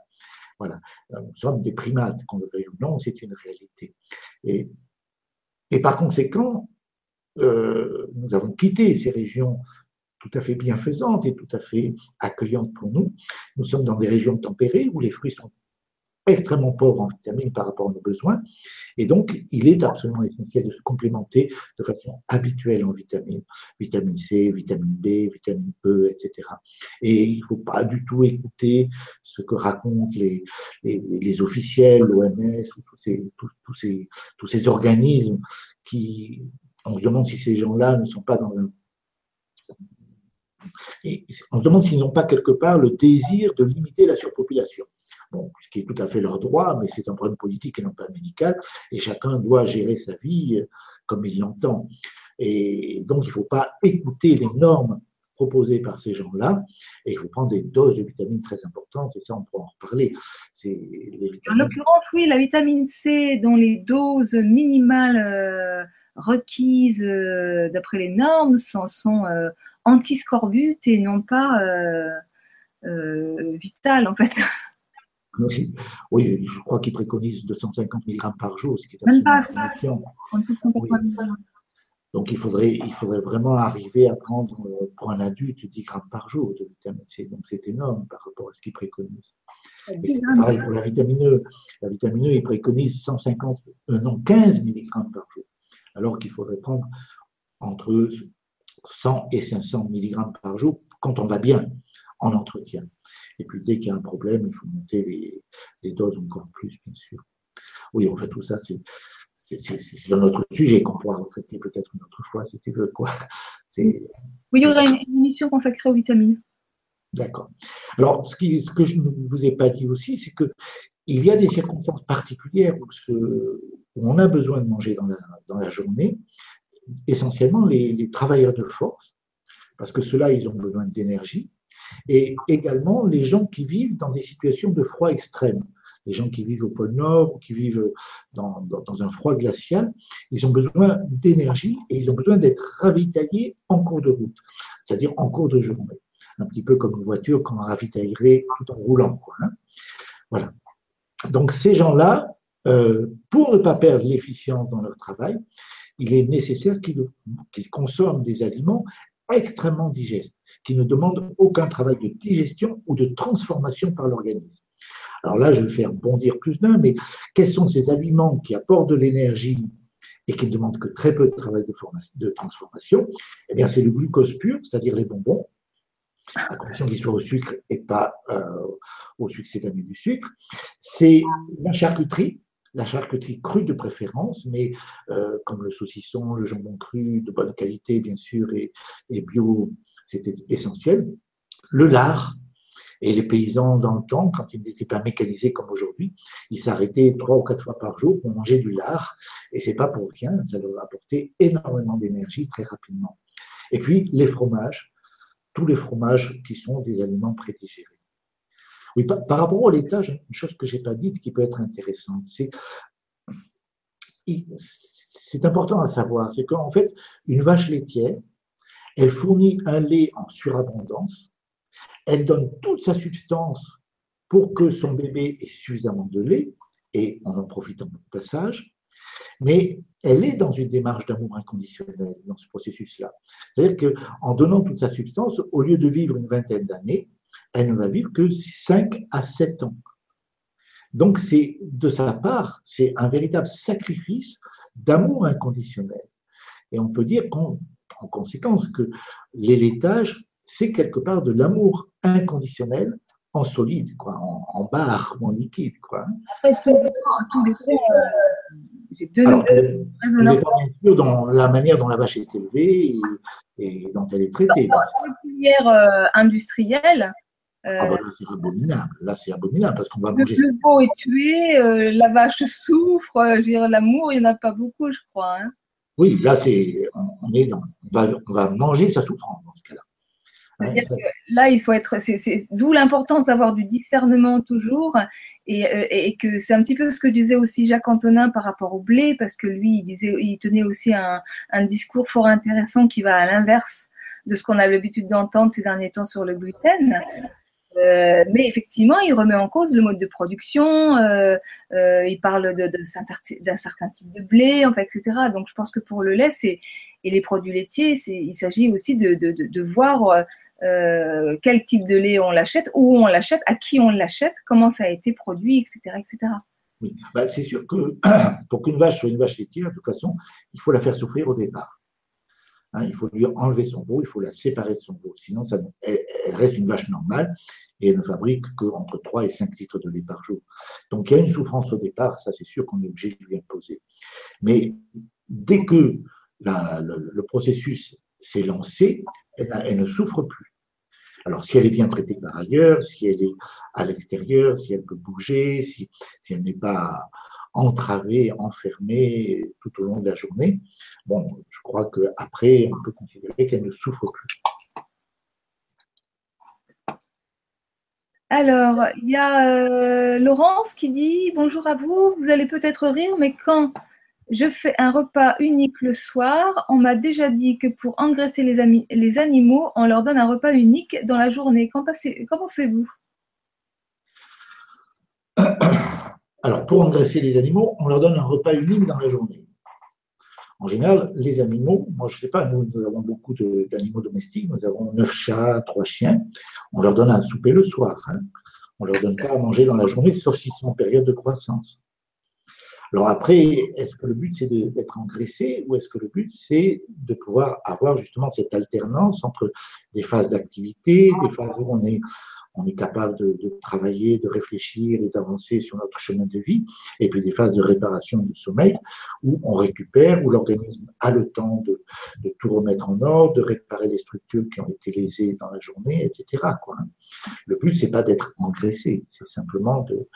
Voilà, nous sommes des primates, qu'on le veuille ou non, c'est une réalité. Et, et par conséquent, euh, nous avons quitté ces régions tout à fait bienfaisantes et tout à fait accueillantes pour nous. Nous sommes dans des régions tempérées où les fruits sont extrêmement pauvres en vitamines par rapport à nos besoins. Et donc, il est absolument essentiel de se complémenter de façon habituelle en vitamines, vitamine C, vitamine B, vitamine E, etc. Et il ne faut pas du tout écouter ce que racontent les, officiels, l'OMS, tous ces organismes qui on se demande si ces gens-là ne sont pas dans un. on se demande s'ils n'ont pas quelque part le désir de limiter la surpopulation. Bon, ce qui est tout à fait leur droit, mais c'est un problème politique et non pas médical, et chacun doit gérer sa vie comme il l'entend. Et donc, il ne faut pas écouter les normes proposées par ces gens-là, et il faut prendre des doses de vitamines très importantes, et ça, on pourra en reparler. En l'occurrence, oui, la vitamine C, dont les doses minimales euh, requises euh, d'après les normes sont, sont euh, anti-scorbut et non pas euh, vitales, en fait. Oui, je crois qu'ils préconisent 250 mg par jour, ce qui est Même pas, Donc il faudrait, il faudrait vraiment arriver à prendre pour un adulte 10 grammes par jour de vitamine C. Donc c'est énorme par rapport à ce qu'ils préconisent. pareil pour la vitamine E. La vitamine E, ils préconisent 150, non, 15 mg par jour alors qu'il faudrait prendre entre 100 et 500 mg par jour quand on va bien en entretien. Et puis dès qu'il y a un problème, il faut monter les, doses encore plus, bien sûr. Oui, en fait, tout ça, c'est c'est un autre sujet qu'on pourra traiter peut-être une autre fois, si tu veux. Quoi. Oui, il y aura une émission consacrée aux vitamines. D'accord. Alors, ce, qui, ce, que je ne vous ai pas dit aussi, c'est qu'il y a des circonstances particulières où, ce, on a besoin de manger dans la, journée, essentiellement les, travailleurs de force, parce que ceux-là, ils ont besoin d'énergie, et également les gens qui vivent dans des situations de froid extrême. Les gens qui vivent au pôle Nord ou qui vivent dans, un froid glacial, ils ont besoin d'énergie et ils ont besoin d'être ravitaillés en cours de route, c'est-à-dire en cours de journée. Un petit peu comme une voiture qu'on ravitaillerait tout en roulant. Hein. Voilà. Donc ces gens-là, euh, pour ne pas perdre l'efficience dans leur travail, il est nécessaire qu'ils consomment des aliments extrêmement digestes, qui ne demandent aucun travail de digestion ou de transformation par l'organisme. Alors là, je vais faire bondir plus d'un, mais quels sont ces aliments qui apportent de l'énergie et qui ne demandent que très peu de travail de, transformation? Eh bien, c'est le glucose pur, c'est-à-dire les bonbons, à condition qu'ils soient au sucre et pas euh, au succédané du sucre. C'est la charcuterie, la charcuterie crue de préférence, mais euh, comme le saucisson, le jambon cru de bonne qualité, bien sûr, et, bio, c'était essentiel. Le lard, et les paysans, dans le temps, quand ils n'étaient pas mécanisés comme aujourd'hui, ils s'arrêtaient trois ou quatre fois par jour pour manger du lard. Et c'est pas pour rien, ça leur apportait énormément d'énergie très rapidement. Et puis, les fromages, tous les fromages qui sont des aliments prédigérés. Oui, par, rapport au laitage, une chose que je n'ai pas dite qui peut être intéressante, c'est c'est important à savoir, c'est qu'en fait, une vache laitière, elle fournit un lait en surabondance, elle donne toute sa substance pour que son bébé ait suffisamment de lait, et en en profitant au passage, mais elle est dans une démarche d'amour inconditionnel dans ce processus-là. C'est-à-dire qu'en donnant toute sa substance, au lieu de vivre une vingtaine d'années, elle ne va vivre que 5 à 7 ans. Donc, c'est de sa part, c'est un véritable sacrifice d'amour inconditionnel. Et on peut dire en conséquence que l'élaitage, c'est quelque part de l'amour inconditionnel en solide, quoi, en, barre ou en liquide. Quoi. Après, tout, j'ai deux Alors, bien sûr dans la manière dont la vache est élevée et, dont elle est traitée. Dans la filière euh, industrielle, ah bah là, c'est abominable. Là, c'est abominable parce qu'on va manger. Le veau est tué, euh, la vache souffre. Euh, je veux dire, l'amour, il n'y en a pas beaucoup, je crois. Hein. Oui, là, c'est, on, est dans, on va, manger sa souffrance dans ce cas-là. Hein, là, il faut être. C'est, d'où l'importance d'avoir du discernement toujours, et, euh, et que c'est un petit peu ce que disait aussi Jacques Antonin par rapport au blé, parce que lui, il disait, il tenait aussi un, un discours fort intéressant qui va à l'inverse de ce qu'on a l'habitude d'entendre ces derniers temps sur le gluten. Euh, mais effectivement, il remet en cause le mode de production, euh, euh, il parle d'un certain type de blé, enfin, etc. Donc, je pense que pour le lait et les produits laitiers, il s'agit aussi de, de voir quel type de lait on l'achète, où on l'achète, à qui on l'achète, comment ça a été produit, etc. etc. Oui, bah, c'est sûr que pour qu'une vache soit une vache laitière, de toute façon, il faut la faire souffrir au départ. Hein, il faut lui enlever son veau, il faut la séparer de son veau. Sinon, ça, elle, reste une vache normale et elle ne fabrique qu'entre 3 et 5 litres de lait par jour. Donc, il y a une souffrance au départ, ça c'est sûr qu'on est obligé de lui imposer. Mais dès que le, processus s'est lancé, elle, ne souffre plus. Alors, si elle est bien traitée par ailleurs, si elle est à l'extérieur, si elle peut bouger, si elle n'est pas entravée, enfermée tout au long de la journée, bon, je crois qu'après, on peut considérer qu'elle ne souffre plus. Alors, il y a euh, Laurence qui dit Bonjour à vous, vous allez peut-être rire, mais quand je fais un repas unique le soir, on m'a déjà dit que pour engraisser les, les, animaux, on leur donne un repas unique dans la journée. Qu'en pensez-vous? Alors, pour engraisser les animaux, on leur donne un repas unique dans la journée. En général, les animaux, moi je ne sais pas, nous, avons beaucoup d'animaux domestiques, nous avons neuf chats, trois chiens, on leur donne un souper le soir. Hein. On ne leur donne pas à manger dans la journée, sauf s'ils sont en période de croissance. Alors après, est-ce que le but c'est d'être engraissé ou est-ce que le but c'est de pouvoir avoir justement cette alternance entre des phases d'activité, des phases où on est on est capable de, travailler, de réfléchir et d'avancer sur notre chemin de vie, et puis des phases de réparation du sommeil où on récupère, où l'organisme a le temps de, tout remettre en ordre, de réparer les structures qui ont été lésées dans la journée, etc. Le but, c'est pas d'être engraissé, c'est simplement de,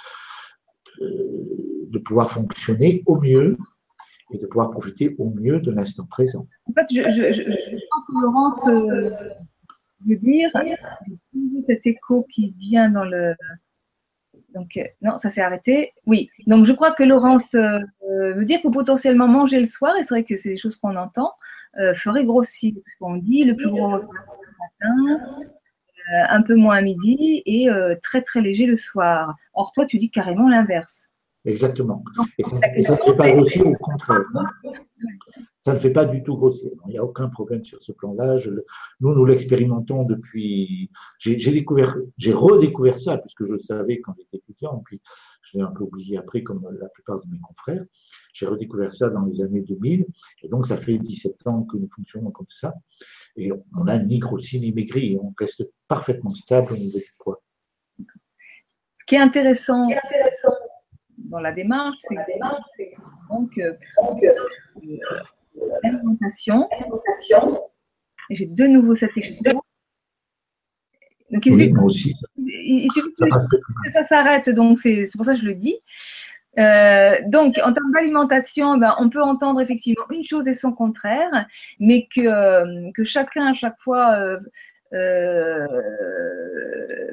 pouvoir fonctionner au mieux et de pouvoir profiter au mieux de l'instant présent. En fait, je, pense que Laurence euh, veux dire, cet écho qui vient dans le. Donc, euh, non, ça s'est arrêté. Oui. Donc, je crois que Laurence euh, veut dire qu'il faut potentiellement manger le soir, et c'est vrai que c'est des choses qu'on entend, euh, ferait grossir. Parce qu'on dit le plus gros repas le matin, un peu moins à midi et très très léger le soir. Or, toi, tu dis carrément l'inverse. Exactement. Et ça, ne fait pas grossir, au contraire. Ça ne fait pas du tout grossir. Il n'y a aucun problème sur ce plan-là. Nous, nous l'expérimentons depuis. J'ai découvert, j'ai redécouvert ça puisque je le savais quand j'étais étudiant, puis je l'ai un peu oublié après, comme la plupart de mes confrères. J'ai redécouvert ça dans les années 2000, et donc ça fait 17 ans que nous fonctionnons comme ça. Et on n'a ni grossi ni maigri, on reste parfaitement stable au niveau du poids. Ce qui est intéressant, dans la démarche, c'est donc, euh, l'alimentation. J'ai de nouveau cette écoute. Donc, il, oui, moi aussi. Il, suffit que ça s'arrête, donc c'est pour ça que je le dis. Euh, donc, en termes d'alimentation, ben, on peut entendre effectivement une chose et son contraire, mais que, euh, que chacun à chaque fois euh, euh,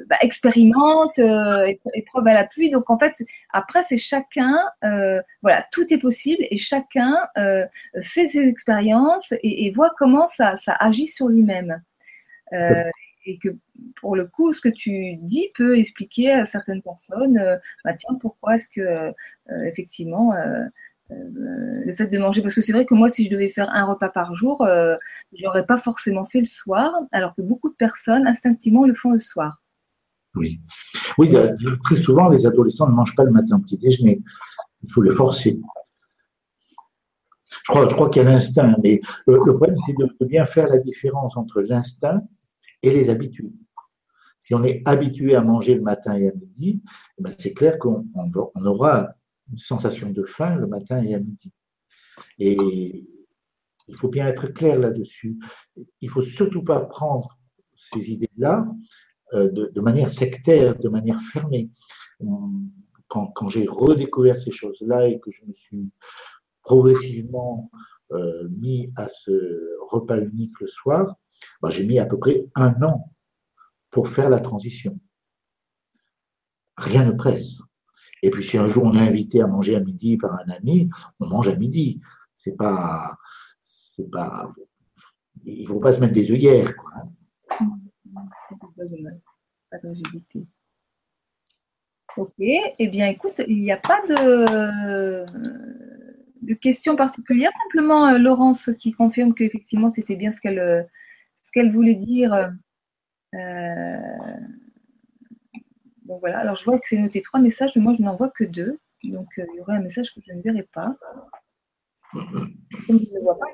bah, expérimente, euh, épreuve à la pluie. Donc en fait, après c'est chacun, euh, voilà, tout est possible et chacun euh, fait ses expériences et, et, voit comment ça, ça agit sur lui-même. Euh, et que pour le coup, ce que tu dis peut expliquer à certaines personnes, bah, tiens, pourquoi est-ce que effectivement le fait de manger, parce que c'est vrai que moi, si je devais faire un repas par jour, euh, je n'aurais pas forcément fait le soir, alors que beaucoup de personnes, instinctivement, le font le soir. Oui. Oui, très souvent, les adolescents ne mangent pas le matin au petit déjeuner. Il faut les forcer. Je crois, je crois qu'il y a l'instinct, mais le, problème, c'est de, bien faire la différence entre l'instinct et les habitudes. Si on est habitué à manger le matin et à midi, eh ben, c'est clair qu'on on aura une sensation de faim le matin et à midi. Et il faut bien être clair là-dessus. Il faut surtout pas prendre ces idées-là euh, de, manière sectaire, de manière fermée. Quand, quand j'ai redécouvert ces choses-là et que je me suis progressivement euh, mis à ce repas unique le soir, bah, j'ai mis à peu près un an pour faire la transition. Rien ne presse. Et puis, si un jour on est invité à manger à midi par un ami, on mange à midi. C'est pas, c'est pas, il faut pas se mettre des œillères, quoi. Ok, eh bien écoute, il n'y a pas de, de questions particulières, simplement euh, Laurence qui confirme qu'effectivement c'était bien ce qu'elle ce qu'elle voulait dire. Euh, voilà, alors je vois que c'est noté trois messages, mais moi je n'en vois que deux. Donc euh, il y aurait un message que je ne verrai pas. Comme je ne vois pas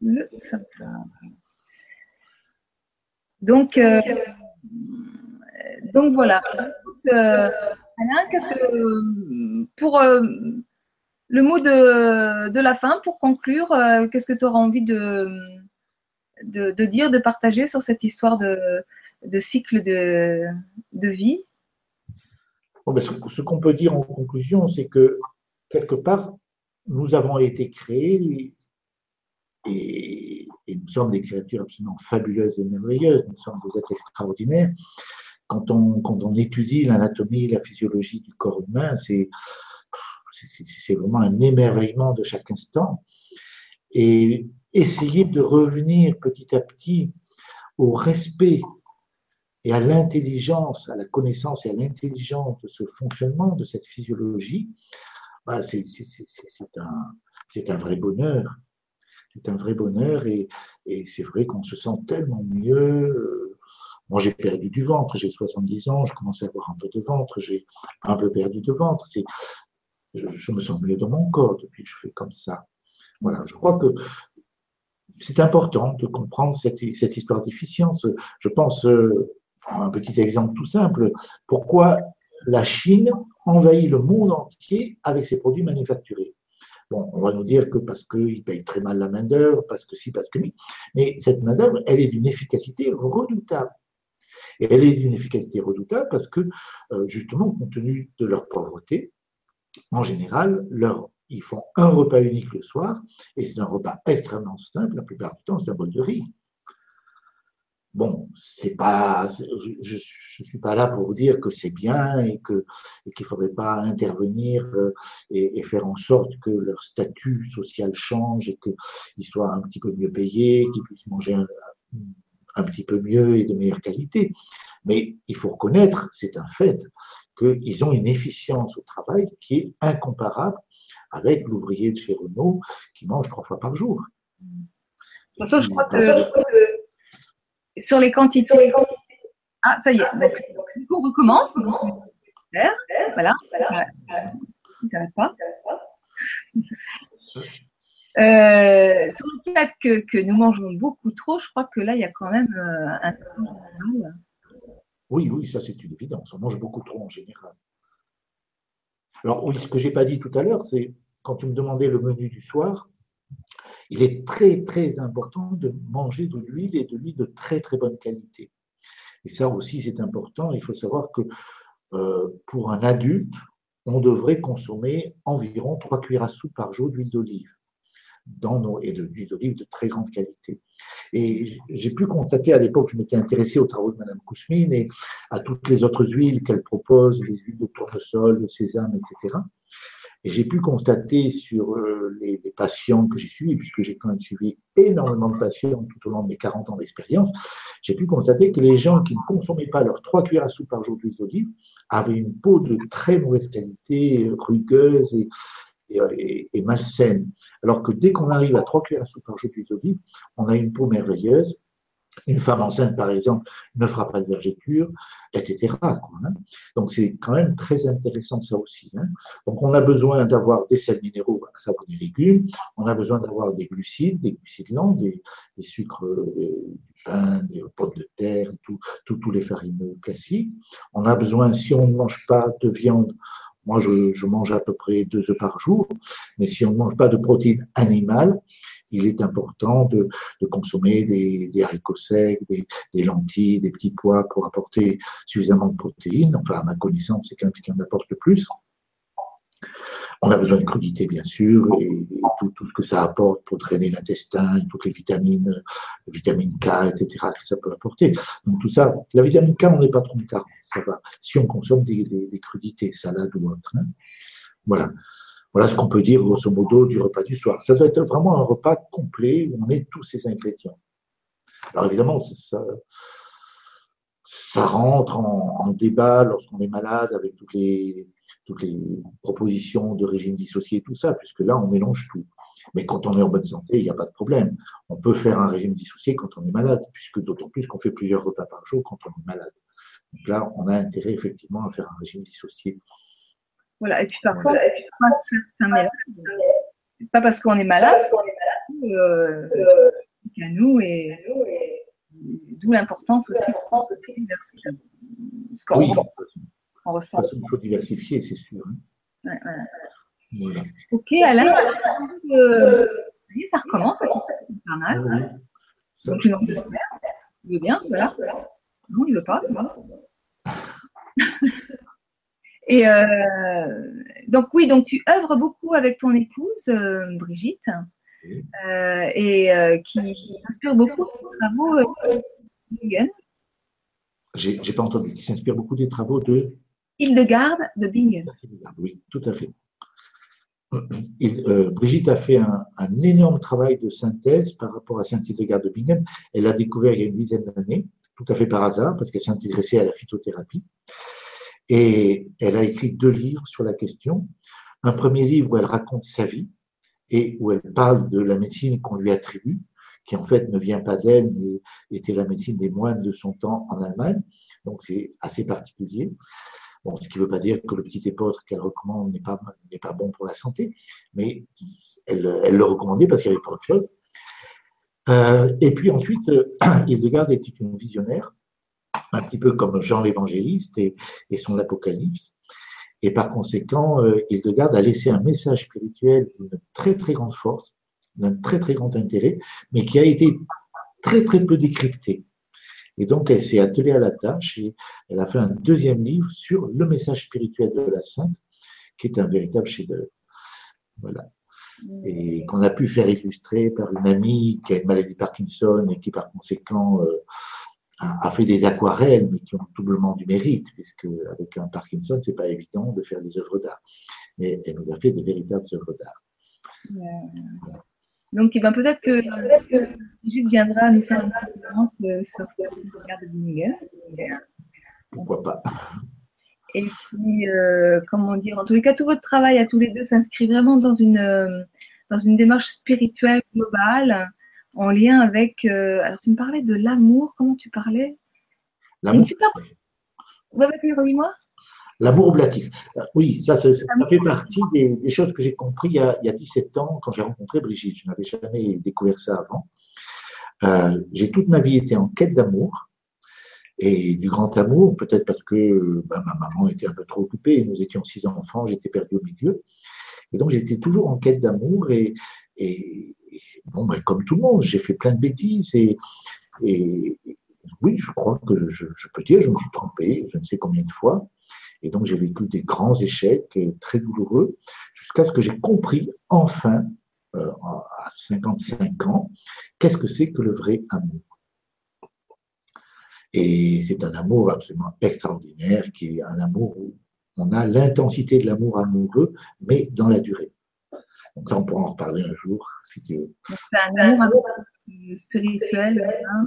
le Donc, euh, donc voilà. Euh, Alain, qu'est-ce que pour le mot de, la fin, pour conclure, qu'est-ce que tu auras envie de, dire, de partager sur cette histoire de, de cycle de, de vie ben, Ce, qu'on peut dire en conclusion, c'est que quelque part, nous avons été créés et, nous sommes des créatures absolument fabuleuses et merveilleuses, nous sommes des êtres extraordinaires. Quand on, quand on étudie l'anatomie, la physiologie du corps humain, c'est, c'est vraiment un émerveillement de chaque instant. Et essayer de revenir petit à petit au respect et à l'intelligence, à la connaissance et à l'intelligence de ce fonctionnement, de cette physiologie, bah, c'est un, vrai bonheur. C'est un vrai bonheur et, c'est vrai qu'on se sent tellement mieux. Moi, j'ai perdu du ventre, j'ai 70 ans, je commence à avoir un peu de ventre, j'ai un peu perdu de ventre. Je, je, me sens mieux dans mon corps depuis que je fais comme ça. Voilà, je crois que c'est important de comprendre cette, cette histoire d'efficience. Je pense, euh, un petit exemple tout simple, pourquoi la Chine envahit le monde entier avec ses produits manufacturés? Bon, on va nous dire que parce qu'ils payent très mal la main-d'œuvre, parce que si, parce que oui. Mais cette main-d'œuvre, elle est d'une efficacité redoutable. Et elle est d'une efficacité redoutable parce que, euh, justement, compte tenu de leur pauvreté, en général, leur, ils font un repas unique le soir, et c'est un repas extrêmement simple, la plupart du temps, c'est un bol de riz. Bon, c'est pas, je, ne suis pas là pour vous dire que c'est bien et que et qu'il faudrait pas intervenir euh, et, faire en sorte que leur statut social change et qu'ils soient un petit peu mieux payés, qu'ils puissent manger un, un, petit peu mieux et de meilleure qualité. Mais il faut reconnaître, c'est un fait, qu'ils ont une efficience au travail qui est incomparable avec l'ouvrier de chez Renault qui mange trois fois par jour. De toute façon, je crois que sur les quantités. Ah, ça y est. Donc, du coup, on recommence. Voilà. Ça s'arrête pas. Euh, sur le fait que, que, nous mangeons beaucoup trop, je crois que là, il y a quand même euh, un. Oui, oui, ça c'est une évidence. On mange beaucoup trop en général. Alors, oui, ce que j'ai pas dit tout à l'heure, c'est quand tu me demandais le menu du soir, il est très, très important de manger de l'huile et de l'huile de très, très bonne qualité. Et ça aussi, c'est important. Il faut savoir que euh, pour un adulte, on devrait consommer environ 3 cuillères à soupe par jour d'huile d'olive et de l'huile d'olive de très grande qualité. Et j'ai pu constater à l'époque, je m'étais intéressé aux travaux de Madame Kousmine et à toutes les autres huiles qu'elle propose, les huiles de tournesol, de sésame, etc. Et j'ai pu constater sur euh, les, patients que j'ai suivis, puisque j'ai quand même suivi énormément de patients tout au long de mes 40 ans d'expérience, j'ai pu constater que les gens qui ne consommaient pas leurs 3 cuillères à soupe par jour d'huile d'olive avaient une peau de très mauvaise qualité, rugueuse et, et, et, malsaine. Alors que dès qu'on arrive à 3 cuillères à soupe par jour d'huile d'olive, on a une peau merveilleuse une femme enceinte, par exemple, ne fera pas de vergéture, etc. Donc, c'est quand même très intéressant ça aussi. Hein. Donc, on a besoin d'avoir des sels minéraux, à savoir des légumes. On a besoin d'avoir des glucides, des glucides lents, des, sucres euh, du pain, des pommes de terre, tous les farineux classiques. On a besoin, si on ne mange pas de viande, moi, je, je, mange à peu près deux œufs par jour, mais si on ne mange pas de protéines animales, il est important de, consommer des, haricots secs, des, lentilles, des petits pois pour apporter suffisamment de protéines. Enfin, à ma connaissance, c'est quand ce qui en apporte le plus. On a besoin de crudité, bien sûr, et, tout, ce que ça apporte pour drainer l'intestin, toutes les vitamines, vitamine K, etc., que ça peut apporter. Donc tout ça, la vitamine K, on n'est pas trop en ça va. Si on consomme des, crudités, salades ou autres. Hein. Voilà. Voilà ce qu'on peut dire grosso modo du repas du soir. Ça doit être vraiment un repas complet où on met tous ces ingrédients. Alors évidemment, ça, rentre en, débat lorsqu'on est malade avec toutes les, toutes les propositions de régime dissocié tout ça, puisque là, on mélange tout. Mais quand on est en bonne santé, il n'y a pas de problème. On peut faire un régime dissocié quand on est malade, puisque d'autant plus qu'on fait plusieurs repas par jour quand on est malade. Donc là, on a intérêt effectivement à faire un régime dissocié. Voilà. Et puis parfois, pas parce qu'on est malade, euh, qu'à nous et, d'où l'importance aussi de diversifier. Ce qu'on oui, on ressent. Il faut diversifier, c'est sûr. Hein. Ouais, voilà. Ok, Alain, euh, ça recommence, infernal. Oui. Donc, je Il veut bien, voilà. Non, il veut pas. Voilà. Et euh, donc oui, donc tu œuvres beaucoup avec ton épouse euh, Brigitte euh, et qui, inspire beaucoup des travaux de Bingen. J'ai pas entendu. Qui s'inspire beaucoup des travaux de Hildegarde de Bingen. Oui, tout à fait. Brigitte a fait un, un, énorme travail de synthèse par rapport à Saint-Hildegarde de Bingen. Elle l'a découvert il y a une dizaine d'années, tout à fait par hasard, parce qu'elle s'est intéressée à la phytothérapie. Et elle a écrit deux livres sur la question. Un premier livre où elle raconte sa vie et où elle parle de la médecine qu'on lui attribue, qui en fait ne vient pas d'elle, mais était la médecine des moines de son temps en Allemagne. Donc c'est assez particulier. Bon, ce qui ne veut pas dire que le petit épeautre qu'elle recommande n'est pas, n'est pas bon pour la santé, mais elle, elle le recommandait parce qu'il n'y avait pas autre chose. Euh, et puis ensuite, euh, Hildegard était une visionnaire un petit peu comme Jean l'évangéliste et, son Apocalypse. Et par conséquent, euh, Hildegard a laissé un message spirituel d'une très très grande force, d'un très très grand intérêt, mais qui a été très très peu décrypté. Et donc, elle s'est attelée à la tâche et elle a fait un deuxième livre sur le message spirituel de la Sainte, qui est un véritable chef-d'œuvre. Voilà. Et qu'on a pu faire illustrer par une amie qui a une maladie Parkinson et qui, par conséquent, euh, a, fait des aquarelles, mais qui ont doublement du mérite, puisque avec un Parkinson, c'est pas évident de faire des œuvres d'art. Mais elle nous a fait de véritables œuvres d'art. Donc, eh ben, peut-être que, Brigitte viendra nous faire une conférence euh, sur cette regard de Binninger. Pourquoi pas? Et puis, euh, comment dire, en tous les cas, tout votre travail à tous les deux s'inscrit vraiment dans une, euh, dans une démarche spirituelle globale en lien avec. Euh, alors, tu me parlais de l'amour. Comment tu parlais? L'amour. vas-y, redis-moi. L'amour oblatif. Euh, oui, ça, ça, fait partie des, choses que j'ai compris il y, a, il y, a, 17 ans quand j'ai rencontré Brigitte. Je n'avais jamais découvert ça avant. Euh, j'ai toute ma vie été en quête d'amour et du grand amour, peut-être parce que bah, ma maman était un peu trop occupée, nous étions six enfants, j'étais perdu au milieu. Et donc j'étais toujours en quête d'amour et, et, bon, ben, comme tout le monde, j'ai fait plein de bêtises et, et oui, je crois que je, peux dire, je me suis trompé, je ne sais combien de fois. Et donc j'ai vécu des grands échecs très douloureux jusqu'à ce que j'ai compris enfin, euh, à 55 ans, qu'est-ce que c'est que le vrai amour. Et c'est un amour absolument extraordinaire, qui est un amour où on a l'intensité de l'amour amoureux, mais dans la durée. Donc ça, on pourra en reparler un jour, si tu veux. C'est un amour spirituel. Hein.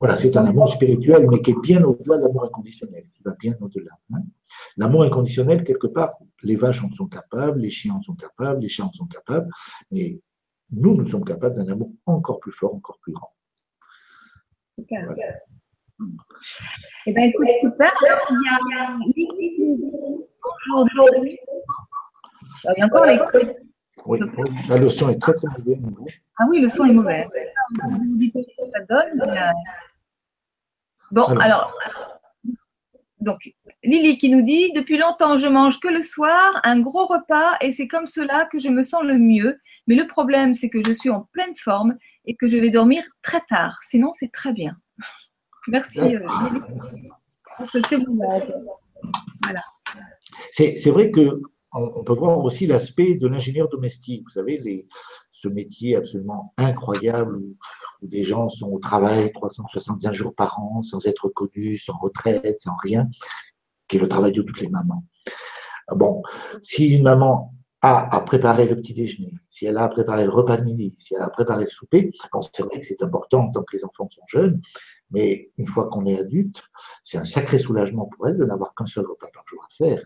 voilà, c'est un amour spirituel, mais qui est bien au-delà de l'amour inconditionnel, qui va bien au-delà. Hein. L'amour inconditionnel, quelque part, les vaches en sont capables, les chiens en sont capables, les chats en sont capables, mais nous, nous sommes capables d'un amour encore plus fort, encore plus grand. Super. Eh bien, écoute, super. il y a bonjour, Il y a encore les oui, le son est très très mauvais. Ah oui, le son est mauvais. Ça donne. Bon, alors, donc, Lily qui nous dit Depuis longtemps, je mange que le soir, un gros repas, et c'est comme cela que je me sens le mieux. Mais le problème, c'est que je suis en pleine forme et que je vais dormir très tard. Sinon, c'est très bien. Merci euh, Lily pour ce témoignage. Voilà. C'est vrai que on, peut voir aussi l'aspect de l'ingénieur domestique. Vous savez, ce métier absolument incroyable où, des gens sont au travail 365 jours par an, sans être connus, sans retraite, sans rien, qui est le travail de toutes les mamans. Bon, si une maman a à préparer le petit déjeuner, si elle a à préparer le repas de midi, si elle a à préparer le souper, c'est vrai que c'est important tant que les enfants sont jeunes, mais une fois qu'on est adulte, c'est un sacré soulagement pour elle de n'avoir qu'un seul repas par jour à faire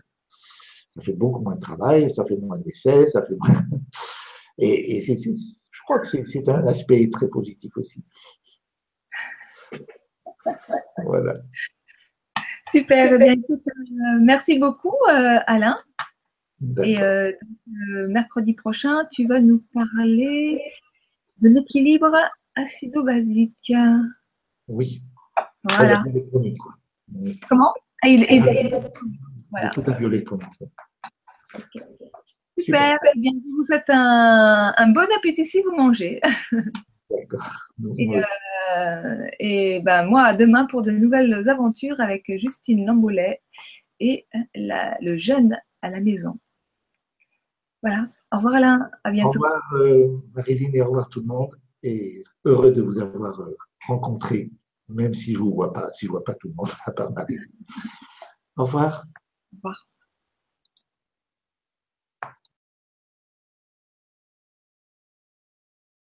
ça fait beaucoup moins de travail, ça fait moins de décès, ça fait moins... Et, je crois que c'est un aspect très positif aussi. Voilà. Super. Eh bien, écoute, euh, merci beaucoup, euh, Alain. Et euh, mercredi prochain, tu vas nous parler de l'équilibre acido-basique. Oui. Voilà. Comment? Ah, il, voilà. Tout à violet Super. Eh bien, je vous souhaite un, un, bon appétit si vous mangez. D'accord. Et, euh, et ben, moi, à demain pour de nouvelles aventures avec Justine Lamboulet et la, le jeune à la maison. Voilà. Au revoir Alain. À bientôt. Au revoir euh, Marilyn et au revoir tout le monde. Et heureux de vous avoir euh, rencontré, même si je ne vous vois pas, si je ne vois pas tout le monde à part Marilyn. Au revoir. Au revoir.